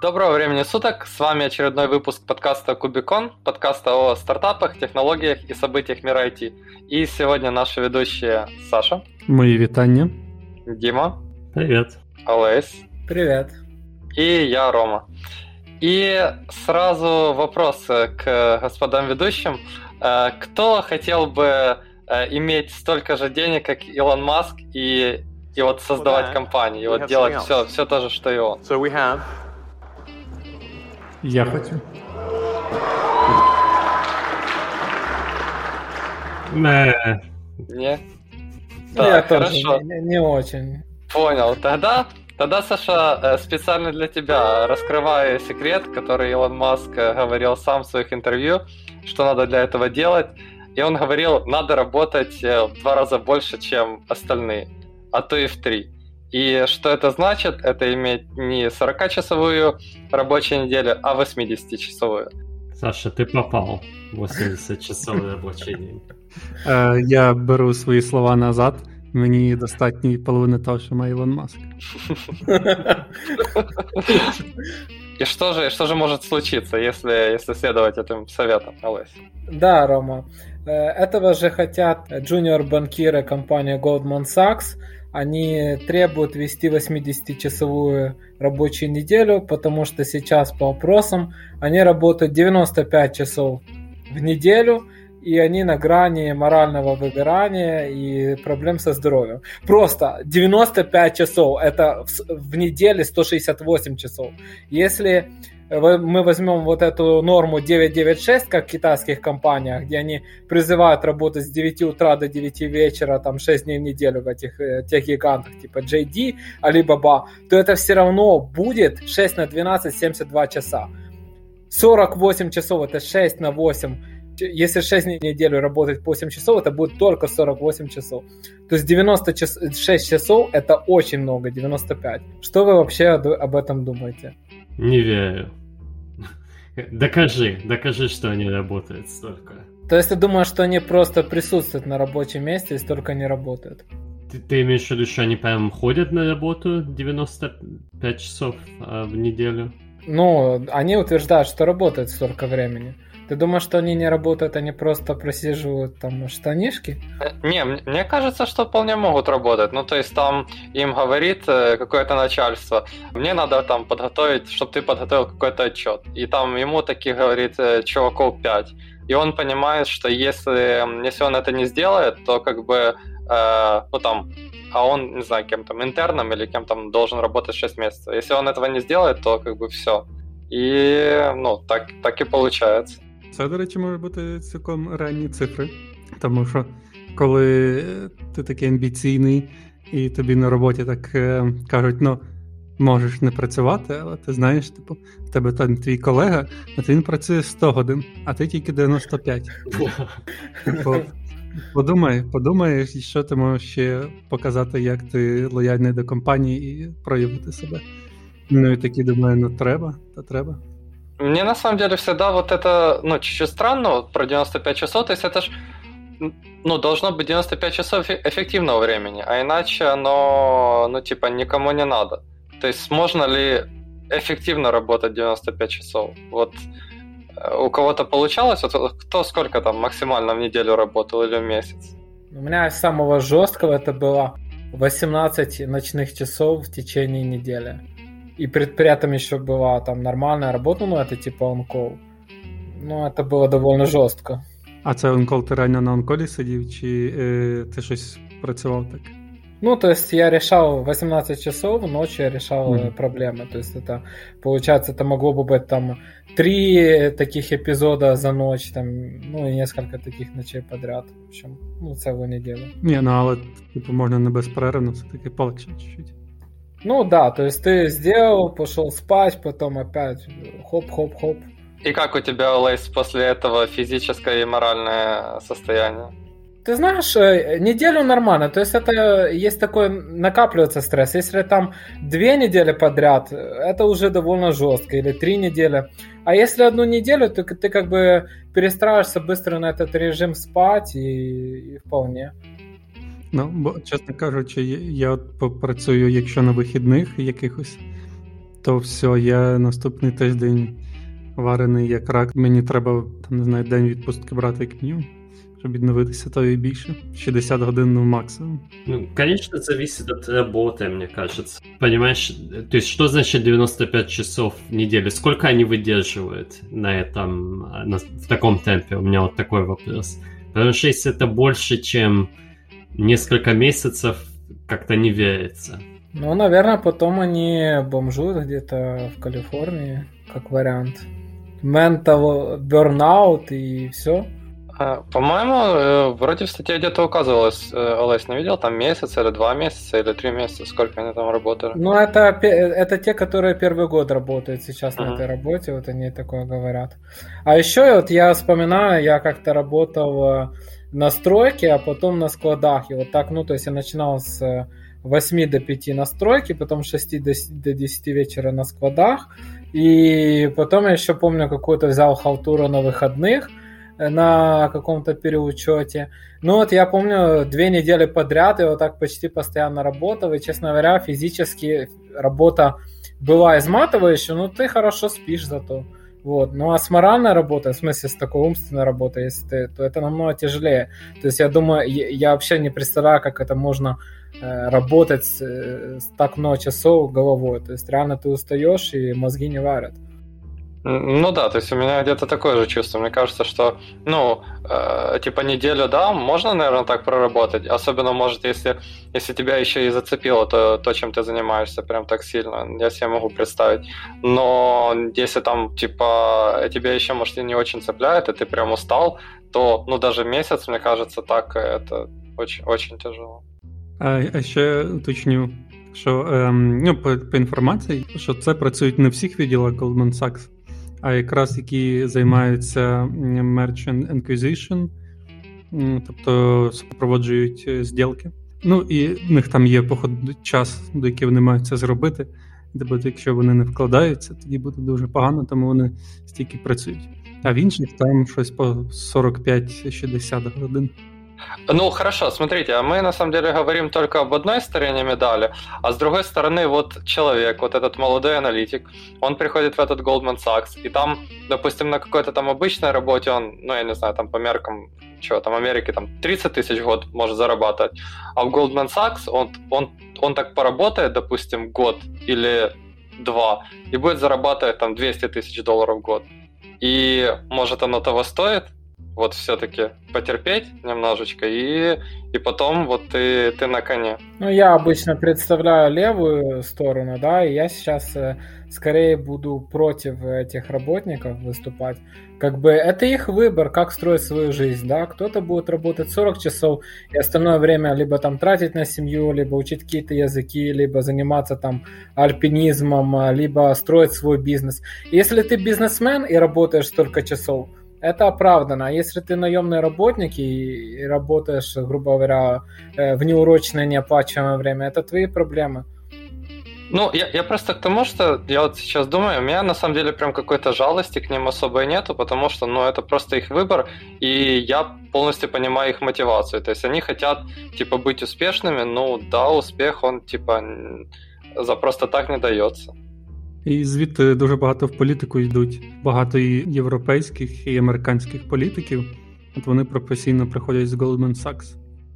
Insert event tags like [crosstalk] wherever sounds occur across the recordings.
Доброго времени суток, с вами очередной выпуск подкаста Кубикон, подкаста о стартапах, технологиях и событиях мира IT. И сегодня наши ведущие Саша. Мої вітання. Дима. Привет. Олесь. Привет. И я, Рома. И сразу вопрос к господам ведущим. Э, кто хотел бы э, иметь столько же денег, как Илон Маск, и, и вот создавать well, компанию, и вот делать все, все то же, что и он? So we have Я хочу. Э, Не? Я Так, тоже хорошо. не, не очень. Понял. Тогда, тогда, Саша, э, специально для тебя раскрываю секрет, который Илон Маск э, говорил сам в своих интервью, что надо для этого делать. И он говорил, надо работать в два раза больше, чем остальные, а то и в три. И что это значит? Это иметь не 40-часовую рабочую неделю, а 80-часовую. Саша, ты попал. 80 часов рабочий день. Е, я беру свої слова назад. Мені достатньо половини того, що має Ілон Маск. И что же, что же может случиться, если, если следовать этим советам, Олесь? Да, Рома. Э, Этого же хотят джуниор-банкиры компании Goldman Sachs. они требуют вести 80-часовую рабочую неделю, потому что сейчас по опросам они работают 95 часов в неделю, и они на грани морального выгорания и проблем со здоровьем. Просто 95 часов, это в, в неделе 168 часов. Если мы возьмем вот эту норму 996, как в китайских компаниях, где они призывают работать с 9 утра до 9 вечера, там 6 дней в неделю в этих э, тех гигантах, типа JD, Alibaba, то это все равно будет 6 на 12, 72 часа. 48 часов это 6 на 8. Если 6 дней в неделю работать по 8 часов, это будет только 48 часов. То есть 96 часов это очень много, 95. Что вы вообще об об этом думаете? Не верю. Докажи, докажи, что они работают столько. То есть ты думаешь, что они просто присутствуют на рабочем месте и столько не работают? Ты, ты имеешь в виду, что они прям ходят на работу 95 часов а, в неделю? Ну, они утверждают, что работают столько времени. Ты думаешь, что они не работают, они просто просиживают там штанишки? Э, Не, мне кажется, что вполне могут работать. Ну, то есть там им говорит э, какое-то начальство, мне надо там подготовить, чтобы ты подготовил какой-то отчет. И там ему таких говорит э, чуваков 5. И он понимает, что если, если он это не сделает, то как бы, э, ну там, а он, не знаю, кем там, интерном или кем там должен работать 6 месяцев. Если он этого не сделает, то как бы все. И, ну, так, так и получается. Це, до речі, може бути цілком ранні цифри. Тому що коли ти такий амбіційний і тобі на роботі так е, кажуть, ну. Можеш не працювати, але ти знаєш, типу, в тебе там твій колега, от він працює 100 годин, а ти тільки 95. Типу, Подумай, подумай, що ти можеш ще показати, як ти лояльний до компанії і проявити себе. Ну і такі думаю, ну треба, то треба. Мне на самом деле всегда вот это, ну, чуть-чуть странно вот про 95 часов, то есть это ж, ну, должно быть 95 часов эффе- эффективного времени, а иначе оно, ну, типа, никому не надо. То есть можно ли эффективно работать 95 часов? Вот э, у кого-то получалось, вот кто сколько там максимально в неделю работал или в месяц? У меня самого жесткого это было 18 ночных часов в течение недели И при, при этом еще была там нормальная работа, ну это типа онкол. Ну, это было довольно жестко. А це онкол ти реально на онколі сидів, чи е, ти щось працював так? Ну, то есть я решал 18 часов, ночью я решал Мгм. э, проблемы. То есть это, получается, это могло бы быть там три таких эпизода за ночь, там, ну и несколько таких ночей подряд. В общем, ну, целую неделю. Ні, ну але типу можна не безперервно, все-таки полегше чуть-чуть. Ну да, то есть ты сделал, пошел спать, потом опять хоп-хоп-хоп. И как у тебя, Лейс, после этого физическое и моральное состояние? Ты знаешь, э, неделю нормально, то есть это есть такой накапливается стресс. Если там две недели подряд, это уже довольно жестко, или три недели. А если одну неделю, то ты как бы перестраиваешься быстро на этот режим спать и, и вполне. Ну, бо, чесно кажучи, я, я от попрацюю, якщо на вихідних якихось, то все, я наступний тиждень варений як рак. Мені треба там не знаю, день відпустки брати як мінімум, щоб відновитися, то і більше. 60 годин ну, максимум. Ну, конечно, зависит от работы, мне кажется. Понимаешь, то есть что значит 95 часов в неделю? Сколько они выдерживают на этом, на, в таком темпе? У меня вот такой вопрос. Потому что если это больше, чем несколько месяцев, как-то не верится. Ну, наверное, потом они бомжуют где-то в Калифорнии, как вариант. Mental burnout и все. А, По-моему, э, вроде в статье где-то указывалось, э, Олесь, не видел, там месяц или два месяца или три месяца, сколько они там работали. Ну, это, это те, которые первый год работают сейчас на Ага. этой работе, вот они такое говорят. А еще вот я вспоминаю, я как-то работал э, на стройке, а потом на складах. И вот так, ну, то есть я начинал с э, 8 до 5 на стройке, потом с 6 до до 10 вечера на складах. И потом я еще помню, какую-то взял халтуру на выходных э, на каком-то переучете. Ну вот я помню, две недели подряд я вот так почти постоянно работал, и, честно говоря, физически работа была изматывающая, но ты хорошо спишь зато. Вот. Ну а с моральной работой, в смысле с такой умственной работой, если ты, то это намного тяжелее. То есть я думаю, я, вообще не представляю, как это можно э, работать э, так много часов головой. То есть реально ты устаешь и мозги не варят. Ну да, то есть у меня где-то такое же чувство. Мне кажется, что, ну, э, типа неделю, да, можно, наверное, так проработать. Особенно, может, если, если тебя еще и зацепило то, то, чем ты занимаешься, прям так сильно. Я себе могу представить. Но если там, типа, тебя еще, может, и не очень цепляет, и ты прям устал, то, ну, даже месяц, мне кажется, так это очень, очень тяжело. А, а ще уточню, що ем, ну, по, по інформації, що це працюють не в всіх відділах Goldman Sachs, а якраз які займаються Merchant Acquisition, м, тобто супроводжують е, зділки. Ну і в них там є походу час, до який вони мають це зробити. Тобто, якщо вони не вкладаються, тоді буде дуже погано, тому вони стільки працюють. А в інших там щось по 45-60 годин. Ну, хорошо, смотрите, а мы на самом деле говорим только об одной стороне медали, а с другой стороны, вот человек, вот этот молодой аналитик, он приходит в этот Goldman Sachs, и там, допустим, на какой-то там обычной работе он, ну, я не знаю, там по меркам, чего там, Америки, там 30 тысяч в год может зарабатывать, а в Goldman Sachs он, он, он так поработает, допустим, год или два, и будет зарабатывать там 200 тысяч долларов в год. И может оно того стоит, вот все-таки потерпеть немножечко, и, и потом вот ты, ты на коне. Ну, я обычно представляю левую сторону, да, и я сейчас э, скорее буду против этих работников выступать. Как бы это их выбор, как строить свою жизнь, да. Кто-то будет работать 40 часов и остальное время либо там тратить на семью, либо учить какие-то языки, либо заниматься там альпинизмом, а, либо строить свой бизнес. Если ты бизнесмен и работаешь столько часов, это оправдано. А если ты наемный работник и, работаешь, грубо говоря, э, в неурочное неоплачиваемое время, это твои проблемы. Ну, я, я просто к тому, что я вот сейчас думаю, у меня на самом деле прям какой-то жалости к ним особой нету, потому что, ну, это просто их выбор, и я полностью понимаю их мотивацию. То есть они хотят, типа, быть успешными, ну, да, успех, он, типа, за просто так не дается. І звідти дуже багато в політику йдуть. Багато і європейських, і американських політиків. От вони професійно приходять з Goldman Sachs.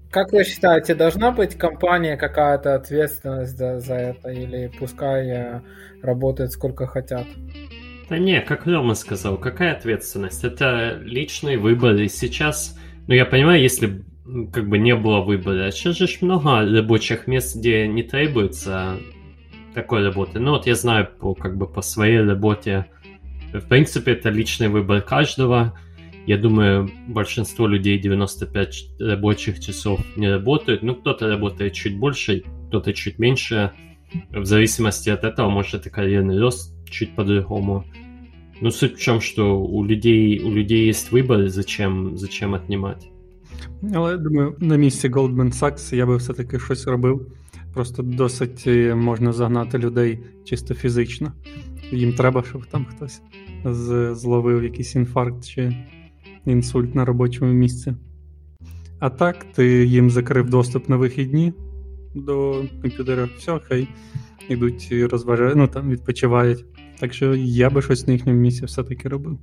Как вы считаете, должна быть компания какая-то ответственность за, за это, или пускай э, работают сколько хотят? Да не, как Рома сказал, какая ответственность? Это личный выбор. И сейчас, ну я понимаю, если б, м, как бы не было выбора, сейчас же ж много рабочих мест, где не требуется такой работы. Ну вот я знаю по, как бы по своей работе, в принципе, это личный выбор каждого. Я думаю, большинство людей 95 ч- рабочих часов не работают. Ну, кто-то работает чуть больше, кто-то чуть меньше. В зависимости от этого, может, и карьерный рост чуть по-другому. Ну, суть в чем, что у людей, у людей есть выбор, зачем, зачем отнимать. Але думаю, на місці Goldman Sachs я би все-таки щось робив. Просто досить е, можна загнати людей чисто фізично. Їм треба, щоб там хтось зловив якийсь інфаркт чи інсульт на робочому місці. А так, ти їм закрив доступ на вихідні, до комп'ютера, все, хай йдуть розважають, ну там відпочивають. Так що я би щось на їхньому місці все-таки робив.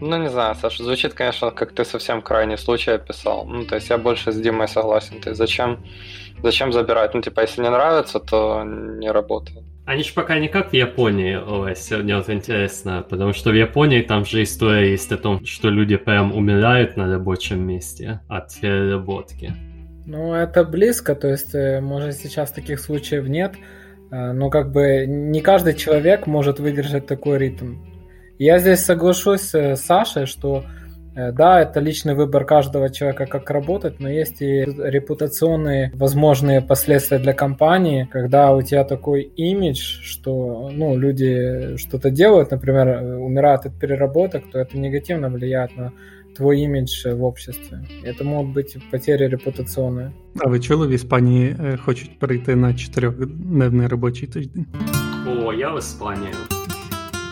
Ну, не знаю, Саша, звучит, конечно, как ты совсем крайний случай описал. Ну, то есть я больше с Димой согласен. То есть зачем, зачем забирать? Ну, типа, если не нравится, то не работает. Они же пока не как в Японии, Ось, мне вот интересно, потому что в Японии там же история есть о том, что люди прям умирают на рабочем месте от переработки. Ну, это близко, то есть, э, может, сейчас таких случаев нет, э, но как бы не каждый человек может выдержать такой ритм. Я здесь соглашусь с Сашей, что Э, да, это личный выбор каждого человека, как работать, но есть и репутационные возможные последствия для компании, когда у тебя такой имидж, что ну, люди что-то делают, например, умирают от переработок, то это негативно влияет на твой имидж в обществе. Это могут быть потери репутационные. А ви чули в Іспанії хочуть перейти на чотирьохдневний робочий тиждень? О, я в Іспанії.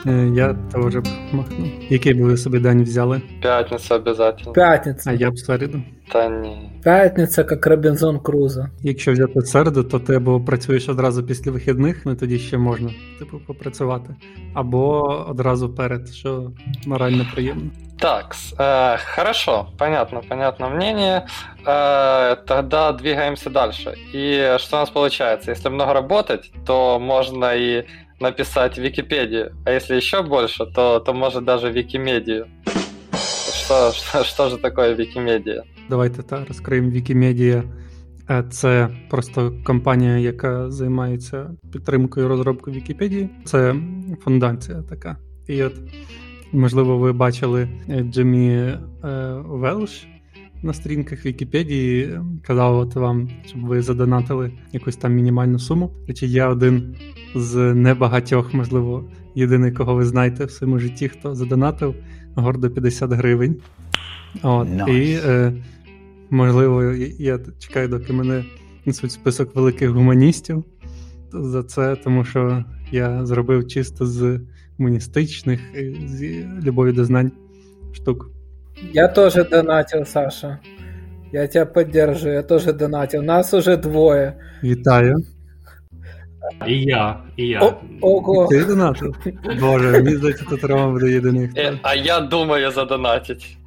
Е, я теж б махнув. Який би ви собі день взяли? Пятница обязательно. Пятница. А я б середу. Та ні. П'ятниця, як Робінзон Крузо. Якщо взяти середу, то ти або працюєш одразу після вихідних, ну тоді ще можна типу попрацювати, або одразу перед, що морально приємно. Так, э, хорошо, понятно, понятно мнение. Э, тогда двигаемся дальше. И что у нас получается? Если много работать, то можно и написать Википедию, а если еще больше, то, то может даже Викимедию. Что, что, что же такое Викимедія? Давайте так розкриємо Вікімедія. Це просто компанія, яка займається підтримкою розробки Вікіпедії. Це фундація така. І от, можливо, ви бачили Джиммі е, Велш на сторінках Вікіпедії. Казав от вам, щоб ви задонатили якусь там мінімальну суму. Речі, я один з небагатьох, можливо, єдиний, кого ви знаєте в своєму житті, хто задонатив гордо 50 гривень. От, nice. І, е, можливо, я чекаю, доки мене несуть список великих гуманістів за це, тому що я зробив чисто з гуманістичних, з любові до знань штук. Я тоже донатил, Саша. Я тебя поддерживаю, я тоже донатил. Нас уже двое. Вітаю. І я, і я. О, ого. Ти донатив? Боже, мені здається, тут Рома буде єдиний. Е, а я думаю задонатить.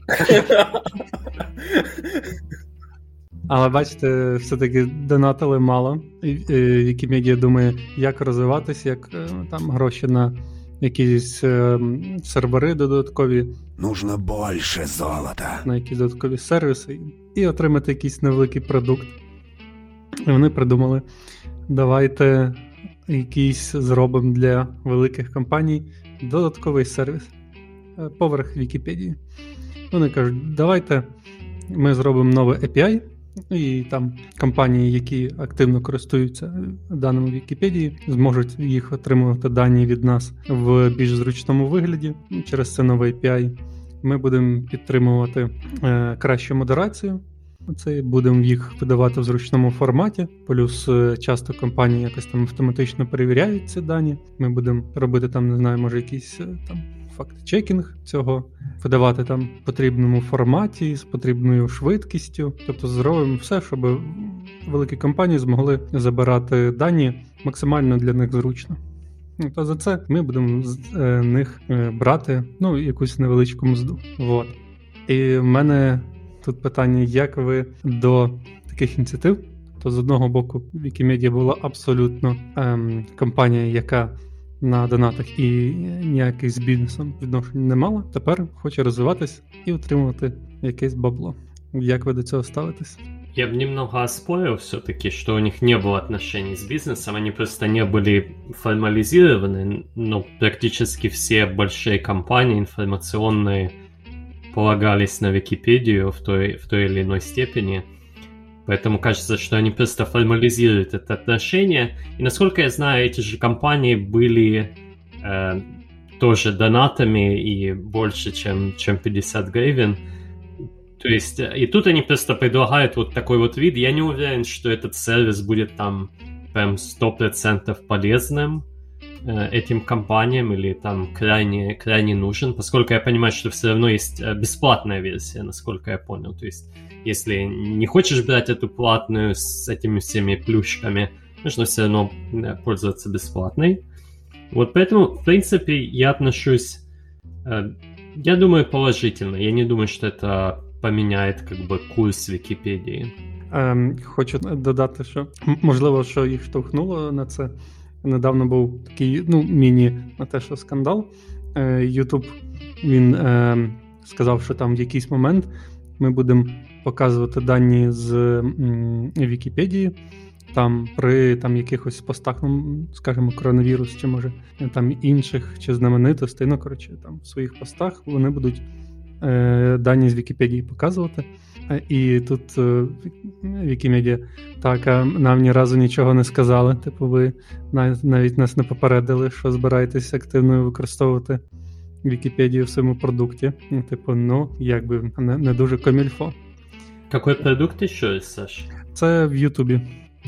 Але бачите, все-таки донатили мало. Вікімедія думає, як розвиватися, як е, там гроші на якісь е, сервери додаткові. Нужно більше золота. На якісь додаткові сервіси і отримати якийсь невеликий продукт. І вони придумали: давайте якийсь зробимо для великих компаній додатковий сервіс е, поверх Вікіпедії. Вони кажуть, давайте ми зробимо нове API, і там компанії, які активно користуються даними Вікіпедії, зможуть їх отримувати дані від нас в більш зручному вигляді через це нове API. Ми будемо підтримувати е, кращу модерацію. Це будемо їх видавати в зручному форматі. Плюс е, часто компанії якось там автоматично перевіряють ці дані. Ми будемо робити там, не знаю, може якийсь е, там факт-чекінг цього, видавати там в потрібному форматі з потрібною швидкістю. Тобто зробимо все, щоб великі компанії змогли забирати дані максимально для них зручно. Ну, то за це ми будемо з е, них е, брати ну, якусь невеличку мзду. Вот. І в мене тут питання, як ви до таких ініціатив? То з одного боку, Wikimedia була абсолютно ем, компанія, яка на донатах і ніяких з бізнесом відношень не мала. Тепер хоче розвиватись і отримувати якесь бабло. Як ви до цього ставитесь? Я бы немного оспорил все-таки, что у них не было отношений с бизнесом, они просто не были формализированы, но практически все большие компании информационные полагались на Википедию в той, в той или иной степени. Поэтому кажется, что они просто формализируют это отношение. И насколько я знаю, эти же компании были э, тоже донатами и больше, чем, чем 50 гривен. То есть, и тут они просто предлагают вот такой вот вид. Я не уверен, что этот сервис будет там прям 100% полезным э, этим компаниям или там крайне, крайне нужен, поскольку я понимаю, что все равно есть э, бесплатная версия, насколько я понял. То есть если не хочешь брать эту платную с этими всеми плюшками, нужно все равно пользоваться бесплатной. Вот поэтому, в принципе, я отношусь, э, я думаю, положительно. Я не думаю, что это поменяет как бы курс Википедії. Ем, Хочу додати, що можливо, що їх штовхнуло на це. Недавно був такий ну, міні на те, що скандал. Ютуб він е, сказав, що там в якийсь момент ми будемо показувати дані з Вікіпедії. Там при там якихось постах, ну, скажімо, коронавірус, чи може там інших чи знаменитостей, ну коротше, там в своїх постах вони будуть е, дані з Вікіпедії показувати. І тут е, Вікімедія так, а нам ні разу нічого не сказали. Типу, ви навіть нас не попередили, що збираєтесь активно використовувати Вікіпедію в своєму продукті. Ну, типу, ну, якби не, не дуже комільфо. Какой продукт ще, Саш? Це в Ютубі.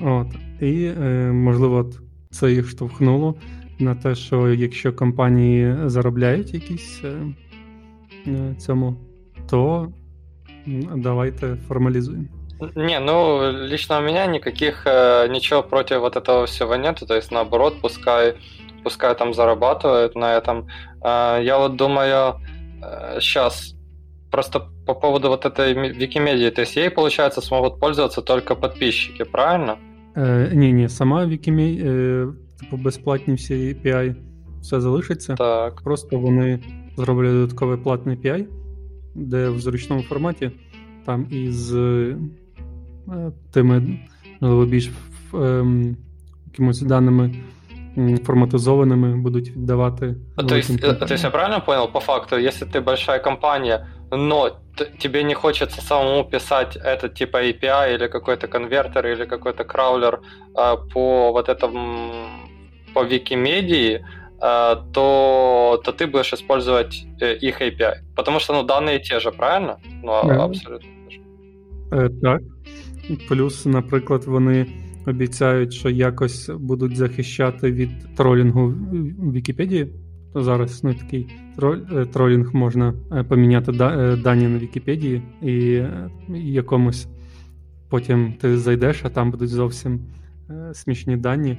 От. І, е, можливо, от це їх штовхнуло на те, що якщо компанії заробляють якісь е, е, цьому, то давайте формализуем. Не, ну, лично у меня никаких, э, ничего против вот этого всего нету, то есть наоборот, пускай, пускай там зарабатывают на этом. Э, я вот думаю, э, сейчас просто по поводу вот этой Викимедии, то есть ей, получается, смогут пользоваться только подписчики, правильно? Е, ні, ні, сама Вікімедія, е, типу безплатні всі API, все залишиться. Так. Просто вони зроблять додатковий платний API, де в зручному форматі там із е, тими можливо, більш е, якимось даними форматизованными будут віддавати. То есть, э, то есть я правильно понял, по факту, если ты большая компания, но тебе не хочется самому писать этот типа API или какой-то конвертер или какой-то краулер а, по вот этому по Викимедии, а, то, то ты будешь использовать э, их API. Потому что ну, данные те же, правильно? Ну, да. абсолютно. Е, Так. Плюс, наприклад, вони обіцяють, що якось будуть захищати від тролінгу в Вікіпедії. То зараз ну, такий е, тролінг можна е, поміняти дані на Вікіпедії і якомусь потім ти зайдеш, а там будуть зовсім смішні дані.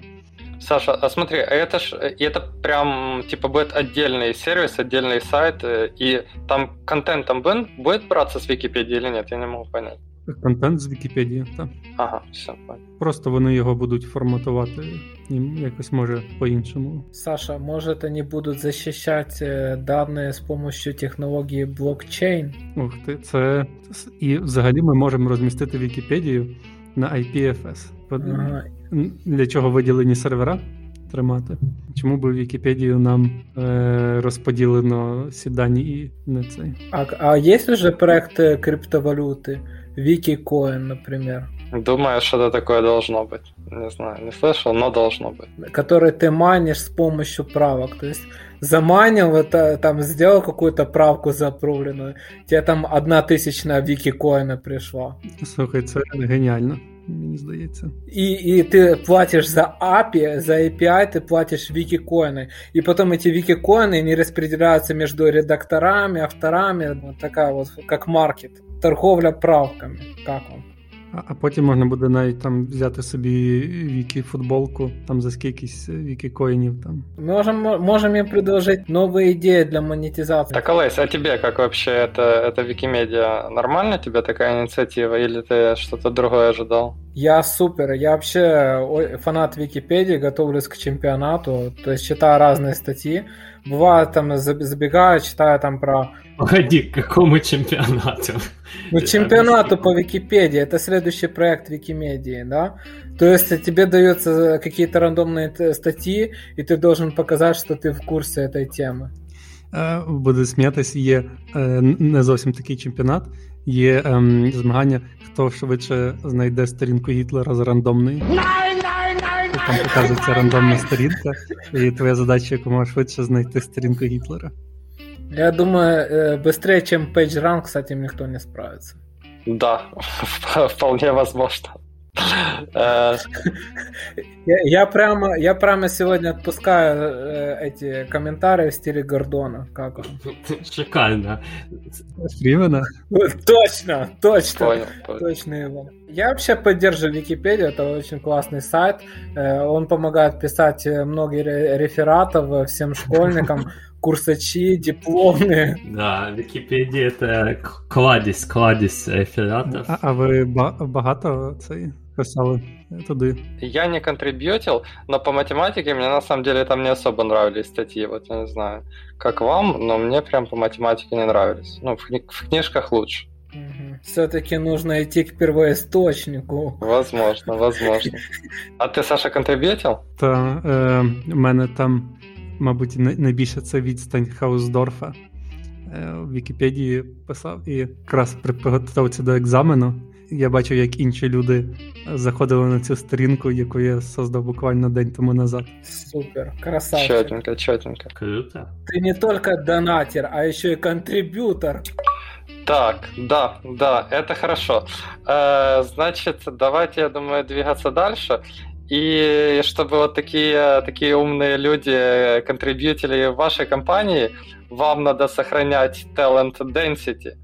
Саша, а смотри, это ж это прям типа будет отдельный сервис, отдельный сайт, и там контент там будет браться с Википедии или нет? Я не могу понять. Контент з Вікіпедії, так. Ага, все, понял. Просто вони його будуть форматувати якось може по-іншому. Саша, может они будут защищать данные с помощью технології блокчейн? Ух ти, це. І взагалі ми можемо розмістити Вікіпедію на IPFS. Ага. Для чого виділені сервера тримати? Чому би Вікіпедію нам е, розподілено всі дані і не цей? А, а є вже проекти криптовалюти? Викикоин, например. Думаю, что-то такое должно быть. Не знаю, не слышал, но должно быть. Который ты манишь с помощью правок. То есть заманил, это, там сделал какую-то правку запруленную, тебе там одна тысячная викикоина пришла. Слухай, це геніально. Мені здається. И, и ты платишь за API, за API ты платишь викикоины. И потом эти викикоины не распределяются между редакторами, авторами. Вот такая вот, как маркет торговля правками. Як вам? А потім можна буде навіть там взяти собі вікі футболку, там за скількись вікі коїнів там. Можем, можем им предложить новые идеи для монетизации. Так, Олесь, а тебе как вообще это, это Викимедиа? Нормально тебе такая инициатива или ты что-то другое ожидал? Я супер, я вообще фанат Википедии, готовлюсь к чемпионату, то есть читаю разные статьи. Бывает там забегаю, читаю там про... Погоди, к какому чемпионату? Ну, чемпионату по Википедии, это следующий проект Викимедии, да? То есть тебе даются какие-то рандомные статьи, и ты должен показать, что ты в курсе этой темы. Буде сміятись, є не зовсім такий чемпіонат, є ем, змагання, хто швидше знайде сторінку Гітлера з рандомної. Там показується рандомна сторінка, і твоя задача якомога швидше знайти сторінку Гітлера. Я думаю, быстрее, чем PageRank с этим никто не справится. Да, [laughs] вполне возможно. Э, я прямо, я прямо сегодня отпускаю э, эти комментарии в стиле Гордона. Как он? Шикарно. Фримена? Точно, точно. Понял, Точно его. Я вообще поддерживаю Википедию, это очень классный сайт. Э, он помогает писать многие рефератов всем школьникам [laughs] курсачи, дипломные. Да, Википедия это кладезь, кладезь рефератов. А, а ви багато цей писали туди? Я не контрибьютил, но по математике мне на самом деле там не особо нравились статьи. Вот я не знаю, как вам, но мне прям по математике не нравились. Ну, в, кни- в книжках лучше. Угу. Все-таки нужно идти к первоисточнику. Возможно, возможно. А ты, Саша, контрибьютил? Та, е, у мене там мабуть, найбільше це відстань Хаусдорфа. В Вікіпедії писав і якраз при підготовці до екзамену. Я бачив, як інші люди заходили на цю сторінку, яку я создав буквально день тому назад. Супер, красавчик. Чотенько, чотенько. Круто. Ты не только донатер, а еще и контрибьютор. Так, да, да, это хорошо. Э, значит, давайте, я думаю, двигаться дальше. И чтобы вот такие, такие умные люди контрибьютили в вашей компании, вам надо сохранять talent density.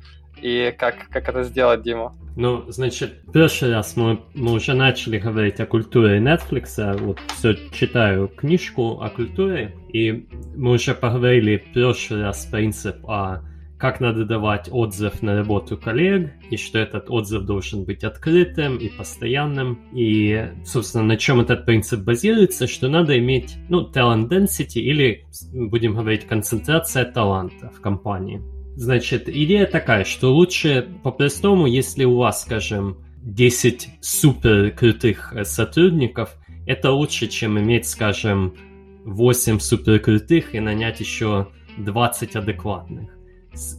И как, как это сделать, Дима? Ну, значит, в прошлый раз мы, мы уже начали говорить о культуре Netflix, вот все читаю книжку о культуре, и мы уже поговорили в прошлый раз принцип о как надо давать отзыв на работу коллег, и что этот отзыв должен быть открытым и постоянным. И, собственно, на чем этот принцип базируется, что надо иметь, ну, talent density или, будем говорить, концентрация таланта в компании. Значит, идея такая, что лучше по-простому, если у вас, скажем, 10 супер крутых э, сотрудников, это лучше, чем иметь, скажем, 8 супер крутых и нанять еще 20 адекватных.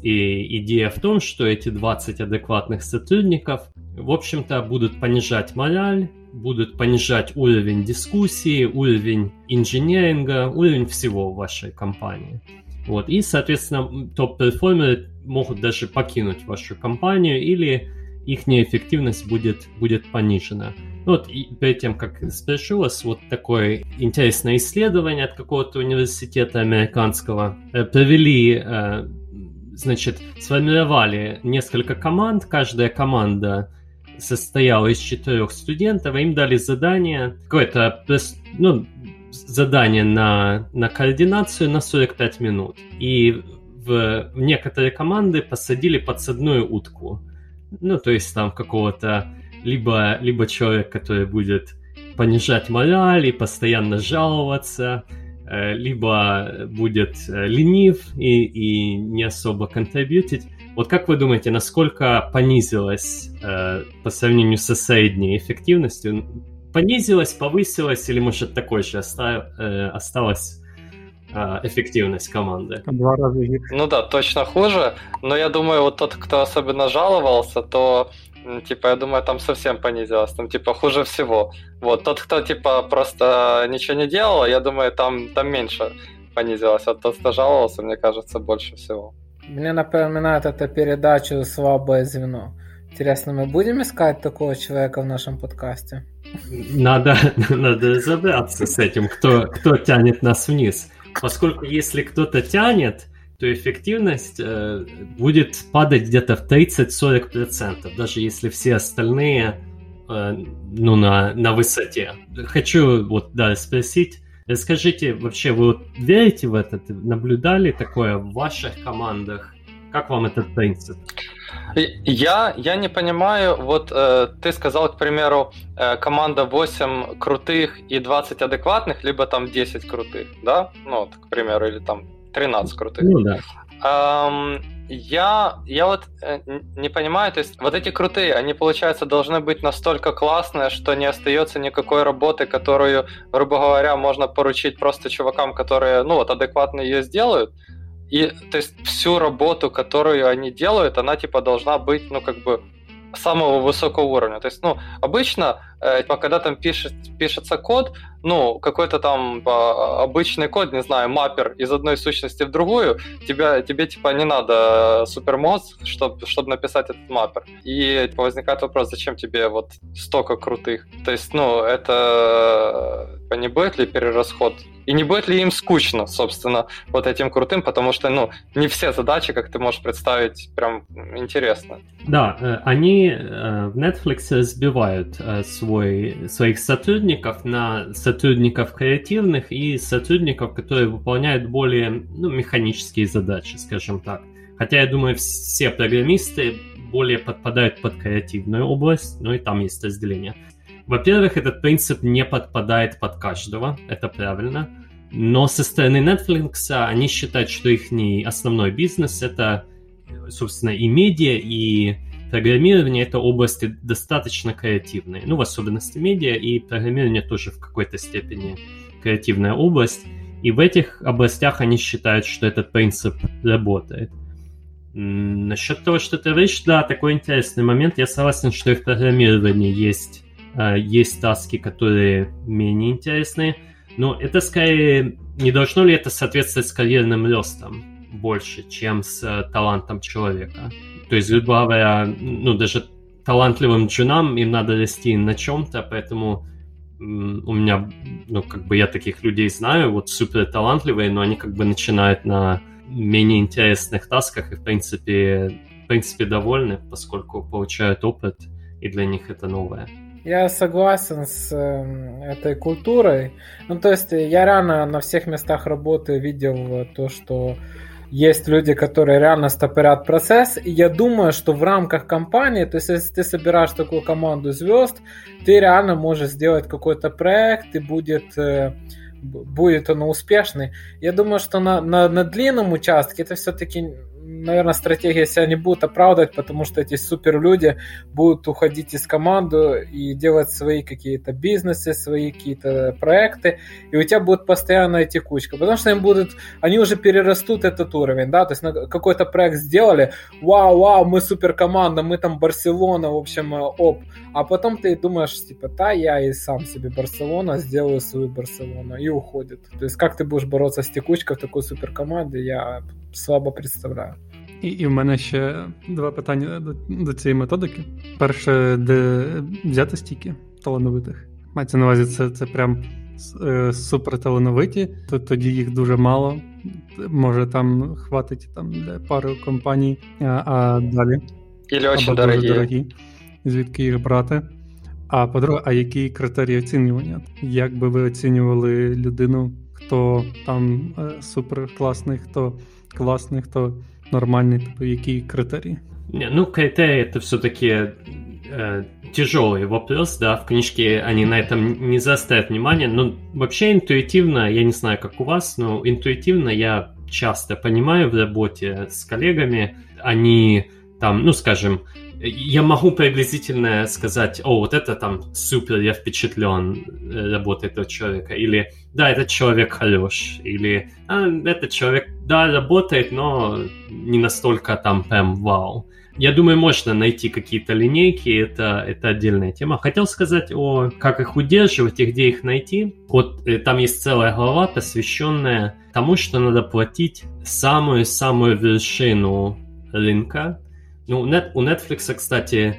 И идея в том, что эти 20 адекватных сотрудников, в общем-то, будут понижать мораль, будут понижать уровень дискуссии, уровень инженеринга, уровень всего вашей компании. Вот. И, соответственно, топ-перформеры могут даже покинуть вашу компанию или их неэффективность будет, будет понижена. Вот, и перед тем, как спросилось, вот такое интересное исследование от какого-то университета американского э, провели э, значит, сформировали несколько команд, каждая команда состояла из четырех студентов, и им дали задание, какое-то, ну, задание на, на координацию на 45 минут. И в, в некоторые команды посадили подсадную утку. Ну, то есть там какого-то либо, либо человек, который будет понижать мораль и постоянно жаловаться, либо будет э, ленив и, и не особо контрибьютить. Вот как вы думаете, насколько понизилась э, по сравнению со средней эффективностью? Понизилась, повысилась или, может, такой же оста- э, осталась э, эффективность команды? Два раза. Ну да, точно хуже. Но я думаю, вот тот, кто особенно жаловался, то типа, я думаю, там совсем понизилось, там, типа, хуже всего. Вот, тот, кто, типа, просто ничего не делал, я думаю, там, там меньше понизилось, а тот, кто жаловался, мне кажется, больше всего. Мне напоминает это передачу «Слабое звено». Интересно, мы будем искать такого человека в нашем подкасте? Надо, [laughs] надо разобраться с этим, кто, кто тянет нас вниз. Поскольку если кто-то тянет, то эффективность э, будет падать где-то в 30-40%, даже если все остальные э, ну, на, на высоте. Хочу вот, да, спросить, расскажите, вообще, вы вот верите в это? Наблюдали такое в ваших командах? Как вам этот принцип? Я, я не понимаю, вот э, ты сказал, к примеру, э, команда 8 крутых и 20 адекватных, либо там 10 крутых, да? Ну, вот, к примеру, или там 13 крутых. Ну да. Um, я, я вот э, не понимаю, то есть вот эти крутые, они, получается, должны быть настолько классные, что не остается никакой работы, которую, грубо говоря, можно поручить просто чувакам, которые, ну вот, адекватно ее сделают. И, то есть, всю работу, которую они делают, она, типа, должна быть, ну, как бы, самого высокого уровня. То есть, ну, обычно когда там пишет, пишется код, ну, какой-то там а, обычный код, не знаю, маппер из одной сущности в другую, тебя, тебе, типа, не надо супермозг, чтобы чтоб написать этот маппер. И типа, возникает вопрос, зачем тебе вот столько крутых? То есть, ну, это типа, не будет ли перерасход и не будет ли им скучно, собственно, вот этим крутым, потому что, ну, не все задачи, как ты можешь представить, прям интересно. Да, э, они э, в Netflix разбивают э, свой, своих сотрудников на сотрудников креативных и сотрудников, которые выполняют более ну, механические задачи, скажем так. Хотя я думаю, все программисты более подпадают под креативную область, ну и там есть разделение. Во-первых, этот принцип не подпадает под каждого, это правильно. Но со стороны Netflix они считают, что их основной бизнес это, собственно, и медиа, и программирование это области достаточно креативные. Ну, в особенности медиа, и программирование тоже в какой-то степени креативная область. И в этих областях они считают, что этот принцип работает. Насчет того, что ты говоришь, да, такой интересный момент. Я согласен, что и в программировании есть а, есть таски, которые менее интересные, но это скорее не должно ли это соответствовать с карьерным ростом больше, чем с э, талантом человека. То есть, грубо говоря, ну, даже талантливым джунам им надо расти на чем-то, поэтому у меня, ну, как бы я таких людей знаю, вот супер талантливые, но они как бы начинают на менее интересных тасках и, в принципе, в принципе, довольны, поскольку получают опыт, и для них это новое. Я согласен с э, этой культурой. Ну, то есть я реально на всех местах работы видел то, что есть люди, которые реально стопорят процесс, и я думаю, что в рамках компании, то есть если ты собираешь такую команду звезд, ты реально можешь сделать какой-то проект, и будет, э, будет он успешный. Я думаю, что на, на, на длинном участке это все-таки наверное, стратегия себя не будет оправдывать, потому что эти суперлюди будут уходить из команды и делать свои какие-то бизнесы, свои какие-то проекты, и у тебя будет постоянная текучка, потому что им будут, они уже перерастут этот уровень, да, то есть какой-то проект сделали, вау, вау, мы супер команда, мы там Барселона, в общем, э, оп, а потом ты думаешь, типа, да, я и сам себе Барселона, сделаю свою Барселону, и уходит. То есть как ты будешь бороться с текучкой в такой суперкоманде, я слабо представляю. І і в мене ще два питання до, до цієї методики. Перше, де взяти стільки талановитих. Мається на увазі, це це прям е, супер талановиті, то тоді їх дуже мало. Може там хватить там для пари компаній, а, а далі. Очень або дорогі. дорогі. Звідки їх брати? А по-друге, а які критерії оцінювання? Як би ви оцінювали людину, хто там е, супер класний, хто класний, хто нормальный, типа, какие критерии? Не, ну, критерии это все-таки э, тяжелый вопрос, да, в книжке они на этом не заостряют внимание, но вообще интуитивно, я не знаю, как у вас, но интуитивно я часто понимаю в работе с коллегами, они там, ну, скажем, я могу приблизительно сказать, о, вот это там супер, я впечатлен э, работой этого человека, или да, этот человек хорош, или а, этот человек, да, работает, но не настолько там прям вау. Я думаю, можно найти какие-то линейки, это, это отдельная тема. Хотел сказать о как их удерживать и где их найти. Вот э, там есть целая глава, посвященная тому, что надо платить самую-самую вершину рынка, ну, у Netflix, кстати,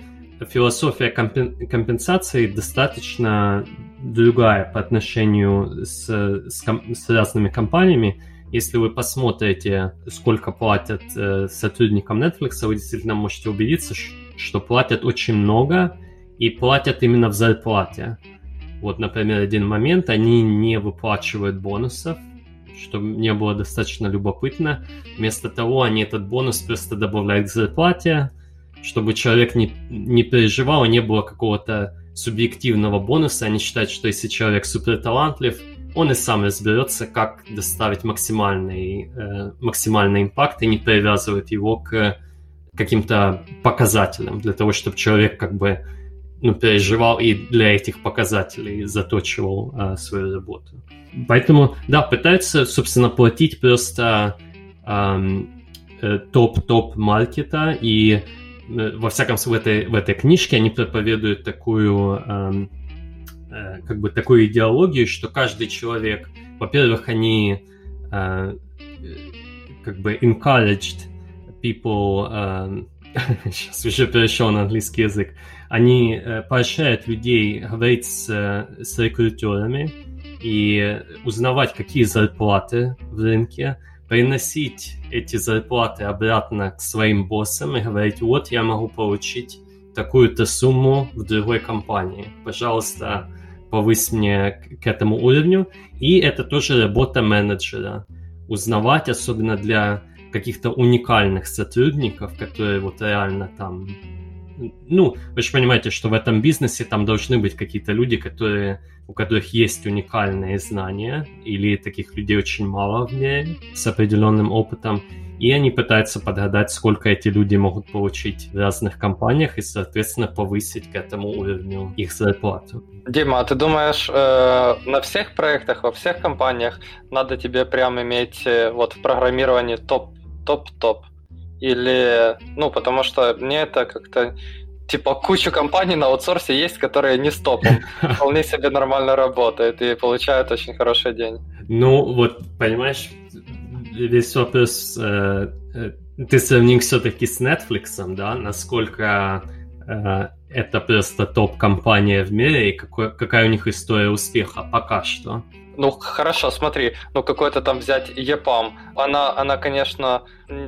философия компенсации достаточно другая по отношению с, с, с разными компаниями. Если вы посмотрите, сколько платят э, сотрудникам Netflix, вы действительно можете убедиться, что платят очень много и платят именно в зарплате. Вот, например, один момент, они не выплачивают бонусов, чтобы не было достаточно любопытно. Вместо того, они этот бонус просто добавляют к зарплате, чтобы человек не, не переживал, не было какого-то субъективного бонуса. Они считают, что если человек супер талантлив, он и сам разберется, как доставить максимальный, э, максимальный импакт и не привязывает его к каким-то показателям для того, чтобы человек как бы ну, переживал и для этих показателей заточивал э, свою работу. Поэтому, да, пытаются, собственно, платить просто эм, э, топ-топ маркета, и э, во всяком случае в этой, в этой книжке они проповедуют такую, э, как бы такую идеологию, что каждый человек, во-первых, они э, как бы encouraged people, э, [laughs] сейчас уже перешел на английский язык, они э, поощряют людей говорить с, с рекрутерами и узнавать, какие зарплаты в рынке, приносить эти зарплаты обратно к своим боссам и говорить, вот я могу получить такую-то сумму в другой компании. Пожалуйста, повысь мне к этому уровню. И это тоже работа менеджера. Узнавать, особенно для каких-то уникальных сотрудников, которые вот реально там... Ну, вы же понимаете, что в этом бизнесе там должны быть какие-то люди, которые, у которых есть уникальные знания, или таких людей очень мало в мире с определенным опытом, и они пытаются подгадать, сколько эти люди могут получить в разных компаниях и, соответственно, повысить к этому уровню их зарплату. Дима, а ты думаешь, э, на всех проектах, во всех компаниях надо тебе прям иметь э, вот в программировании топ топ-топ. Или, ну, потому что мне это как-то типа куча компаний на аутсорсе есть, которые не с топом, [laughs] вполне себе нормально работают и получают очень хороший день. Ну, вот, понимаешь, весь вопрос, э, э, ты сравнил все-таки с Netflix, да, насколько э, это просто топ-компания в мире и какой, какая у них история успеха пока что. Ну, хорошо, смотри, ну, какой-то там взять EPAM, она, она, конечно,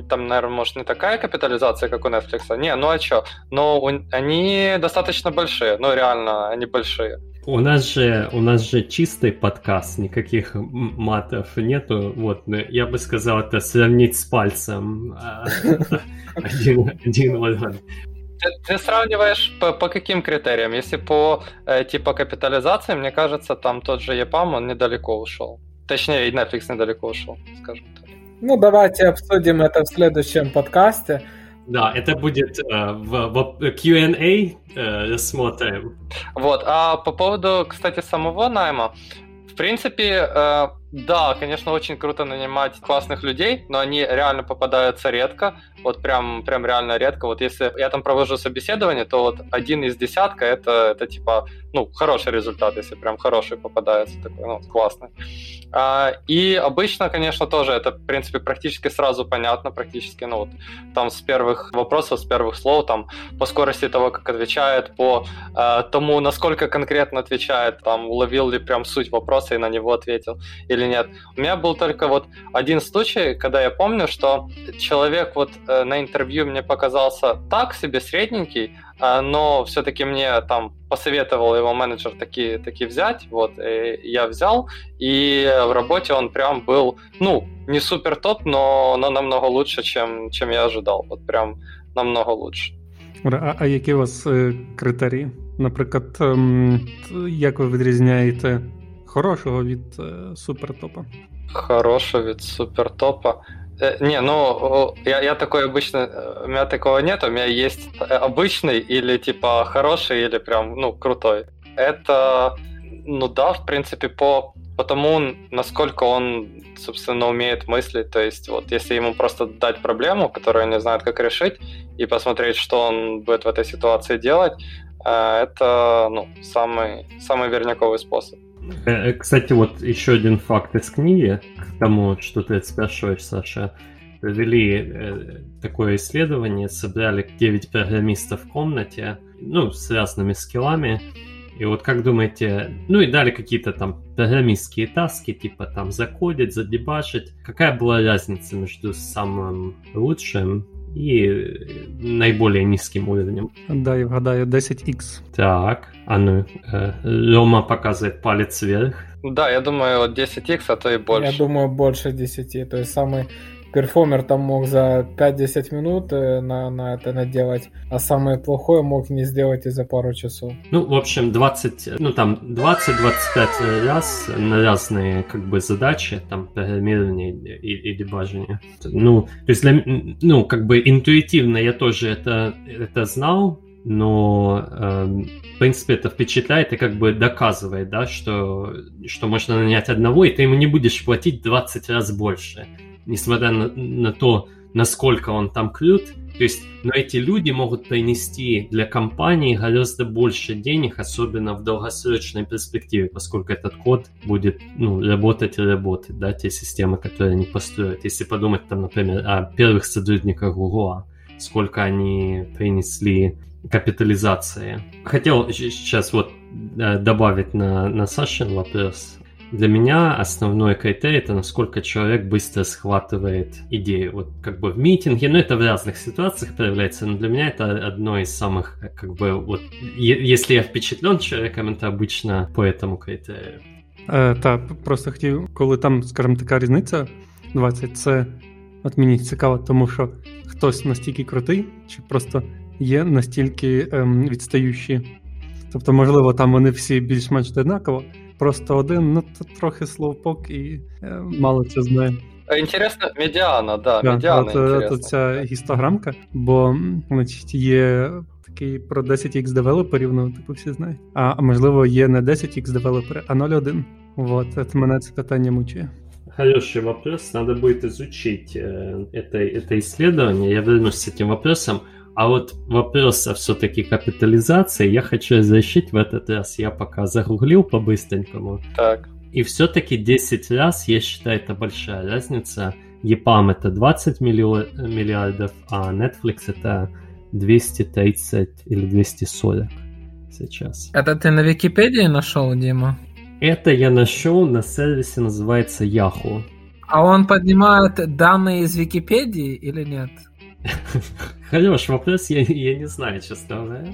там, наверное, может, не такая капитализация, как у Netflix, не, ну а что, но у, они достаточно большие, ну, реально, они большие. У нас же, у нас же чистый подкаст, никаких матов нету, вот, я бы сказал, это сравнить с пальцем. А, [laughs] один, один. Ты, ты сравниваешь по, по каким критериям? Если по э, типа капитализации, мне кажется, там тот же EPAM, он недалеко ушел. Точнее, и Netflix недалеко ушел, скажем так. Ну, давайте обсудим это в следующем подкасте. Да, это будет э, в, в Q&A э, рассмотрим. Вот, а по поводу, кстати, самого найма, в принципе, э, да, конечно, очень круто нанимать классных людей, но они реально попадаются редко, вот прям, прям реально редко. Вот если я там провожу собеседование, то вот один из десятка это, это типа, ну, хороший результат, если прям хороший попадается, такой, ну, классный. А, и обычно, конечно, тоже это, в принципе, практически сразу понятно, практически, ну, вот там с первых вопросов, с первых слов, там, по скорости того, как отвечает, по а, тому, насколько конкретно отвечает, там, уловил ли прям суть вопроса и на него ответил, или или нет. У меня был только вот один случай, когда я помню, что человек вот э, на интервью мне показался так себе средненький, э, но все-таки мне там посоветовал его менеджер такие, такие взять, вот, и я взял, и в работе он прям был, ну, не супер топ, но, но намного лучше, чем, чем я ожидал, вот прям намного лучше. А, а які у вас критерії? Наприклад, як ви відрізняєте Хорошего від э, супертопа. Хорошего від супертопа. Э, не, ну, я, я такой обычно, э, у меня такого нет, у меня есть обычный или типа хороший, или прям, ну, крутой. Это, ну да, в принципе, по, по тому, насколько он, собственно, умеет мыслить, то есть вот если ему просто дать проблему, которую он не знает, как решить, и посмотреть, что он будет в этой ситуации делать, это, ну, самый, самый верняковый способ. Э, э, кстати, вот еще один факт из книги к тому, что ты спрашиваешь, Саша. Провели э, такое исследование, собрали 9 программистов в комнате, ну, с разными скиллами. И вот как думаете, ну и дали какие-то там программистские таски, типа там закодить, задебашить. Какая была разница между самым лучшим и наиболее низким уровнем. Да, я вгадаю 10x. Так, а ну, э, Лёма показывает палец вверх. Да, я думаю, 10x, а то и больше. Я думаю, больше 10. То есть самый перформер там мог за 5-10 минут э, на, на это наделать, а самое плохое мог не сделать и за пару часов. Ну, в общем, 20, ну там 20-25 раз на разные как бы задачи, там программирование и, и дебажение. Ну, то есть для, ну, как бы интуитивно я тоже это, это знал, но э, в принципе это впечатляет и как бы доказывает, да, что, что можно нанять одного, и ты ему не будешь платить 20 раз больше несмотря на, на то, насколько он там крут. То есть, но эти люди могут принести для компании гораздо больше денег, особенно в долгосрочной перспективе, поскольку этот код будет ну, работать и работать, да, те системы, которые они построят. Если подумать, там, например, о первых сотрудниках Google, сколько они принесли капитализации. Хотел сейчас вот э, добавить на, на Сашин вопрос. Для меня основной критерий это насколько человек быстро схватывает идею. Вот как бы в митинге, ну это в разных ситуациях проявляется, но для меня это одно из самых, как бы вот, если я впечатлен человеком, это обычно по этому критерію. Е, Так, просто хотів, коли там, скажімо, така різниця 20, це от мені цікаво, тому що хтось настільки крутий, чи просто є настільки ем, відстаючі. Тобто, можливо, там вони всі більш-менш однаково, просто один, ну то трохи словпок і е, мало це знає. Интересно, медиана, да, Да, медиана от, е, интересно. от ця гістограмка, бо м, значить, є такий про 10x девелоперів, ну, типу, всі знають. А, а можливо, є не 10x девелопери, а 0.1. Вот, от мене це питання мучує. Хороший вопрос. Надо будет изучить э, это, это исследование. Я вернусь с этим вопросом. А вот вопрос о все-таки капитализации я хочу разрешить в этот раз. Я пока загуглил по-быстренькому. Так. И все-таки 10 раз, я считаю, это большая разница. EPAM это 20 миллио- миллиардов, а Netflix это 230 или 240 сейчас. Это ты на Википедии нашел, Дима? Это я нашел на сервисе, называется Yahoo. А он поднимает данные из Википедии или нет? Хороший вопрос, я, я не знаю, честно говоря.